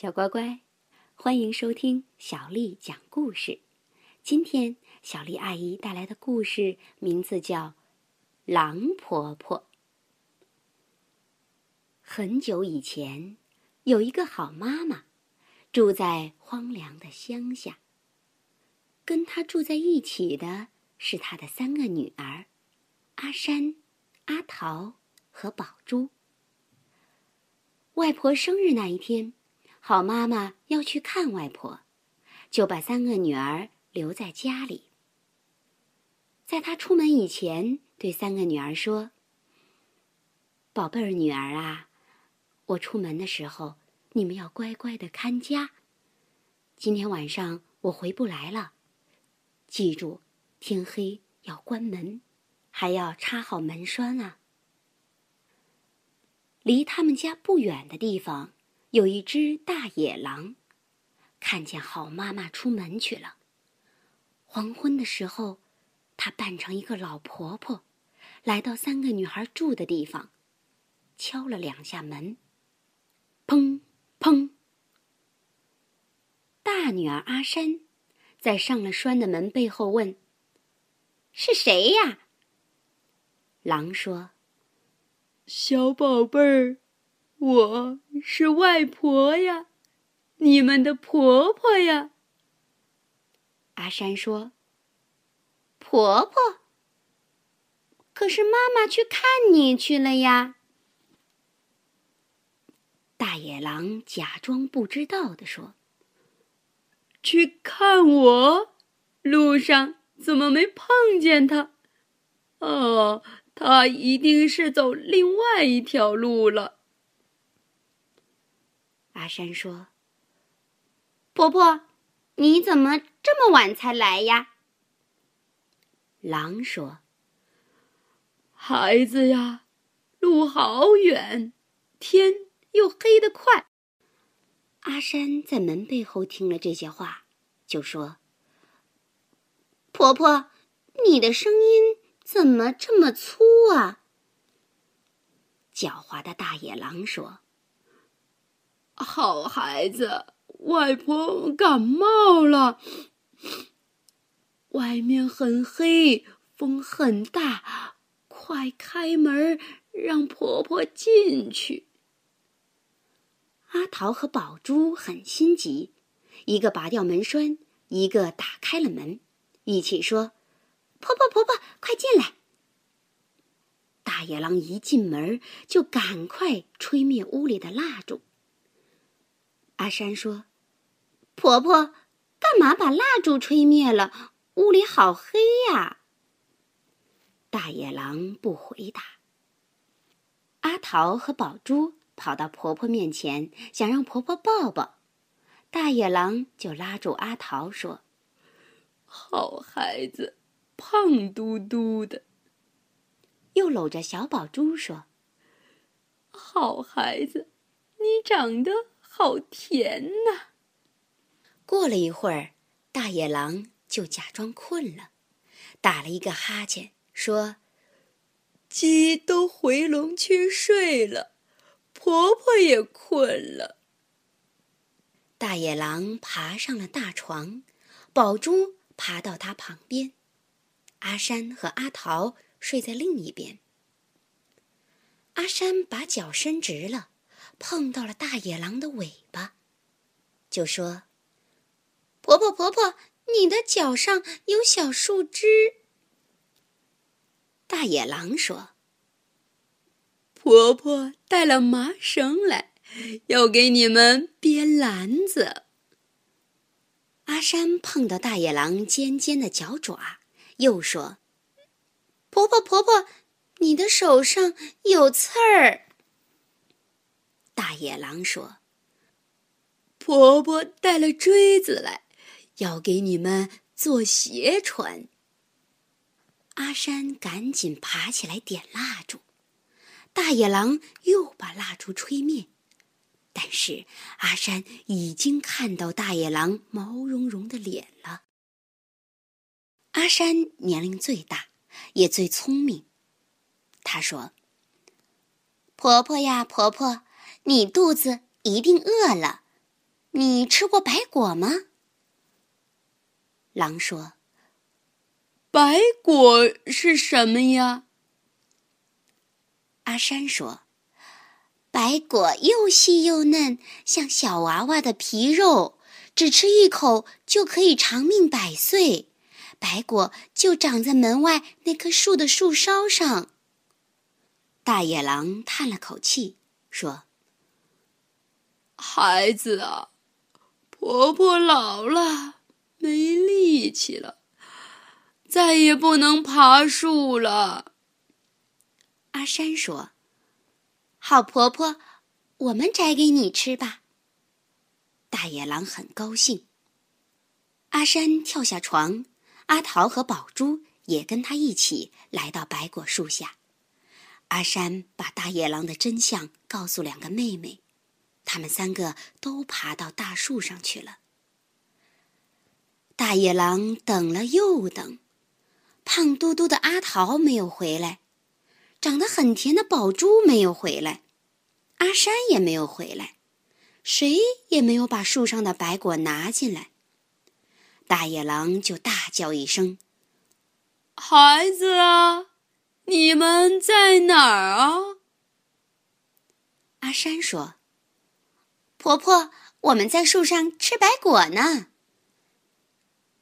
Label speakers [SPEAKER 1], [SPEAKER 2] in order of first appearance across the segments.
[SPEAKER 1] 小乖乖，欢迎收听小丽讲故事。今天小丽阿姨带来的故事名字叫《狼婆婆》。很久以前，有一个好妈妈，住在荒凉的乡下。跟她住在一起的是她的三个女儿：阿山、阿桃和宝珠。外婆生日那一天。好妈妈要去看外婆，就把三个女儿留在家里。在她出门以前，对三个女儿说：“宝贝儿女儿啊，我出门的时候，你们要乖乖的看家。今天晚上我回不来了，记住，天黑要关门，还要插好门栓啊。”离他们家不远的地方。有一只大野狼，看见好妈妈出门去了。黄昏的时候，它扮成一个老婆婆，来到三个女孩住的地方，敲了两下门。砰砰！大女儿阿山在上了栓的门背后问：“是谁呀？”狼说：“
[SPEAKER 2] 小宝贝儿。”我是外婆呀，你们的婆婆呀。
[SPEAKER 1] 阿山说：“婆婆，可是妈妈去看你去了呀。”大野狼假装不知道的说：“
[SPEAKER 2] 去看我，路上怎么没碰见他？哦，他一定是走另外一条路了。”
[SPEAKER 1] 阿山说：“婆婆，你怎么这么晚才来呀？”狼说：“
[SPEAKER 2] 孩子呀，路好远，天又黑得快。”
[SPEAKER 1] 阿山在门背后听了这些话，就说：“婆婆，你的声音怎么这么粗啊？”狡猾的大野狼说。
[SPEAKER 2] 好孩子，外婆感冒了。外面很黑，风很大，快开门，让婆婆进去。
[SPEAKER 1] 阿桃和宝珠很心急，一个拔掉门栓，一个打开了门，一起说：“婆婆，婆婆，快进来！”大野狼一进门，就赶快吹灭屋里的蜡烛。阿山说：“婆婆，干嘛把蜡烛吹灭了？屋里好黑呀。”大野狼不回答。阿桃和宝珠跑到婆婆面前，想让婆婆抱抱，大野狼就拉住阿桃说：“
[SPEAKER 2] 好孩子，胖嘟嘟的。”
[SPEAKER 1] 又搂着小宝珠说：“
[SPEAKER 2] 好孩子，你长得……”好甜呐！
[SPEAKER 1] 过了一会儿，大野狼就假装困了，打了一个哈欠，说：“
[SPEAKER 2] 鸡都回笼去睡了，婆婆也困了。”
[SPEAKER 1] 大野狼爬上了大床，宝珠爬到他旁边，阿山和阿桃睡在另一边。阿山把脚伸直了。碰到了大野狼的尾巴，就说：“婆婆，婆婆，你的脚上有小树枝。”大野狼说：“
[SPEAKER 2] 婆婆带了麻绳来，要给你们编篮子。”
[SPEAKER 1] 阿山碰到大野狼尖尖的脚爪，又说：“婆婆，婆婆，你的手上有刺儿。”大野狼说：“
[SPEAKER 2] 婆婆带了锥子来，要给你们做鞋穿。”
[SPEAKER 1] 阿山赶紧爬起来点蜡烛，大野狼又把蜡烛吹灭。但是阿山已经看到大野狼毛茸茸的脸了。阿山年龄最大，也最聪明。他说：“婆婆呀，婆婆。”你肚子一定饿了，你吃过白果吗？狼说：“
[SPEAKER 2] 白果是什么呀？”
[SPEAKER 1] 阿山说：“白果又细又嫩，像小娃娃的皮肉，只吃一口就可以长命百岁。白果就长在门外那棵树的树梢上。”大野狼叹了口气说：“
[SPEAKER 2] 孩子啊，婆婆老了，没力气了，再也不能爬树了。”
[SPEAKER 1] 阿山说：“好婆婆，我们摘给你吃吧。”大野狼很高兴。阿山跳下床，阿桃和宝珠也跟他一起来到白果树下。阿山把大野狼的真相告诉两个妹妹，他们三个都爬到大树上去了。大野狼等了又等，胖嘟嘟的阿桃没有回来。长得很甜的宝珠没有回来，阿山也没有回来，谁也没有把树上的白果拿进来。大野狼就大叫一声：“
[SPEAKER 2] 孩子啊，你们在哪儿啊？”
[SPEAKER 1] 阿山说：“婆婆，我们在树上吃白果呢。”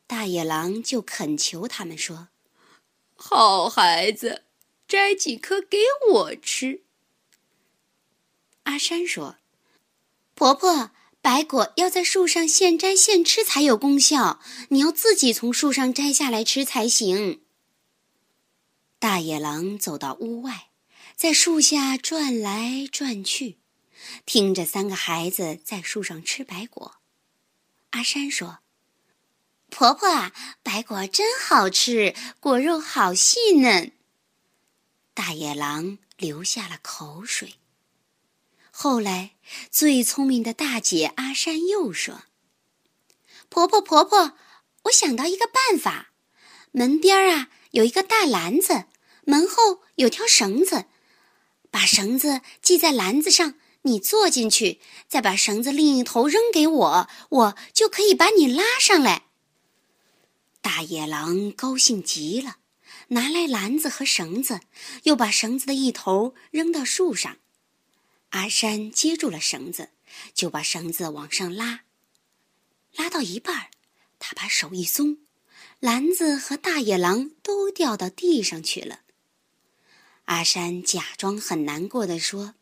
[SPEAKER 1] 大野狼就恳求他们说：“
[SPEAKER 2] 好孩子。”摘几颗给我吃。
[SPEAKER 1] 阿山说：“婆婆，白果要在树上现摘现吃才有功效，你要自己从树上摘下来吃才行。”大野狼走到屋外，在树下转来转去，听着三个孩子在树上吃白果。阿山说：“婆婆啊，白果真好吃，果肉好细嫩。”大野狼流下了口水。后来，最聪明的大姐阿山又说：“婆婆，婆婆，我想到一个办法。门边啊有一个大篮子，门后有条绳子，把绳子系在篮子上，你坐进去，再把绳子另一头扔给我，我就可以把你拉上来。”大野狼高兴极了。拿来篮子和绳子，又把绳子的一头扔到树上。阿山接住了绳子，就把绳子往上拉。拉到一半，他把手一松，篮子和大野狼都掉到地上去了。阿山假装很难过的说：“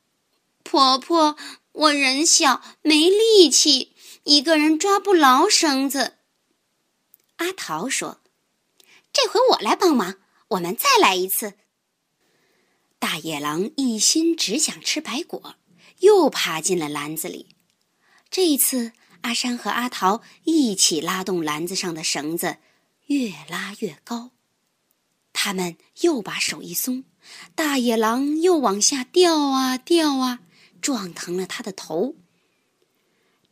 [SPEAKER 1] 婆婆，我人小没力气，一个人抓不牢绳子。”阿桃说：“这回我来帮忙。”我们再来一次。大野狼一心只想吃白果，又爬进了篮子里。这一次，阿山和阿桃一起拉动篮子上的绳子，越拉越高。他们又把手一松，大野狼又往下掉啊掉啊，撞疼了他的头。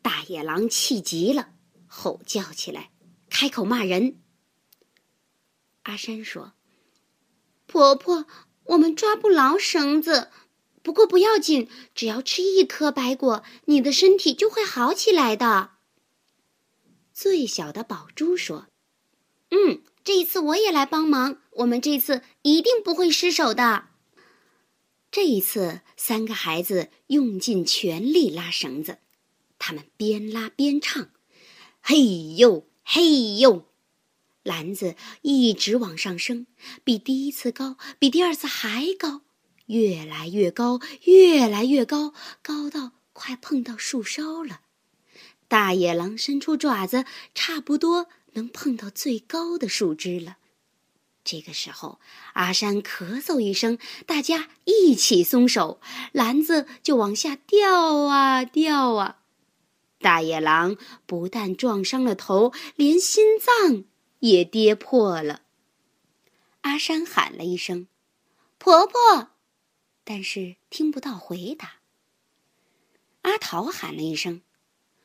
[SPEAKER 1] 大野狼气急了，吼叫起来，开口骂人。阿山说。婆婆，我们抓不牢绳子，不过不要紧，只要吃一颗白果，你的身体就会好起来的。最小的宝珠说：“嗯，这一次我也来帮忙，我们这次一定不会失手的。”这一次，三个孩子用尽全力拉绳子，他们边拉边唱：“嘿呦，嘿呦。”篮子一直往上升，比第一次高，比第二次还高，越来越高，越来越高，高到快碰到树梢了。大野狼伸出爪子，差不多能碰到最高的树枝了。这个时候，阿山咳嗽一声，大家一起松手，篮子就往下掉啊掉啊。大野狼不但撞伤了头，连心脏。也跌破了。阿山喊了一声：“婆婆”，但是听不到回答。阿桃喊了一声：“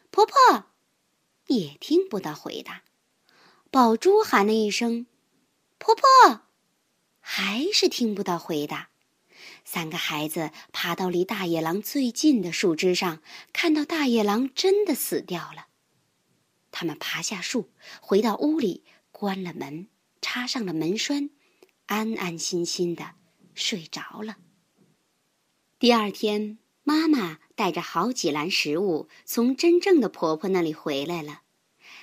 [SPEAKER 1] 婆婆”，也听不到回答。宝珠喊了一声：“婆婆”，还是听不到回答。三个孩子爬到离大野狼最近的树枝上，看到大野狼真的死掉了。他们爬下树，回到屋里，关了门，插上了门栓，安安心心的睡着了。第二天，妈妈带着好几篮食物从真正的婆婆那里回来了，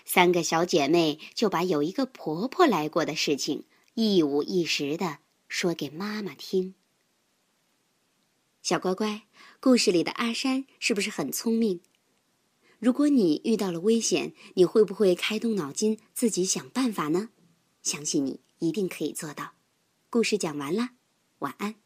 [SPEAKER 1] 三个小姐妹就把有一个婆婆来过的事情一五一十的说给妈妈听。小乖乖，故事里的阿山是不是很聪明？如果你遇到了危险，你会不会开动脑筋自己想办法呢？相信你一定可以做到。故事讲完了，晚安。